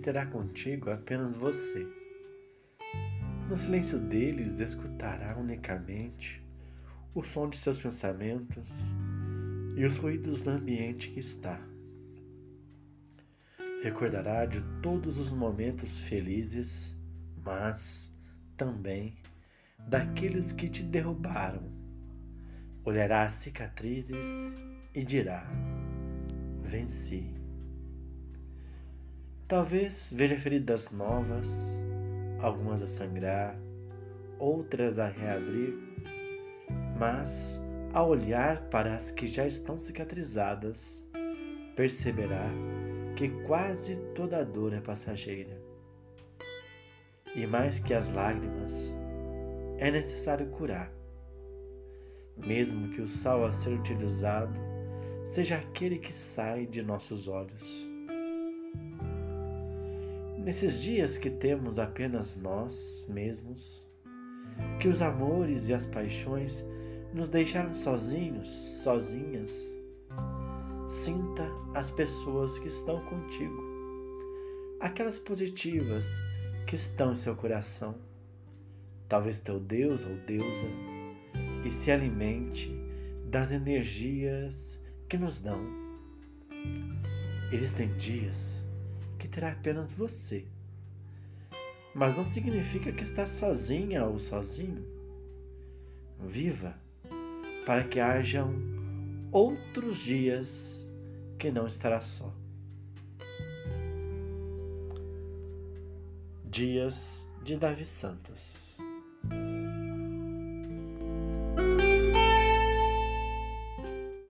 terá contigo apenas você. No silêncio deles escutará unicamente o som de seus pensamentos e os ruídos do ambiente que está. Recordará de todos os momentos felizes, mas também daqueles que te derrubaram. Olhará as cicatrizes e dirá: Venci. Talvez veja feridas novas, algumas a sangrar, outras a reabrir, mas ao olhar para as que já estão cicatrizadas, perceberá que quase toda dor é passageira. E mais que as lágrimas, é necessário curar, mesmo que o sal a ser utilizado seja aquele que sai de nossos olhos. Nesses dias que temos apenas nós mesmos, que os amores e as paixões nos deixaram sozinhos, sozinhas, sinta as pessoas que estão contigo, aquelas positivas que estão em seu coração, talvez teu Deus ou deusa, e se alimente das energias que nos dão. Existem dias que terá apenas você. Mas não significa que está sozinha ou sozinho. Viva para que hajam outros dias que não estará só. Dias de Davi Santos.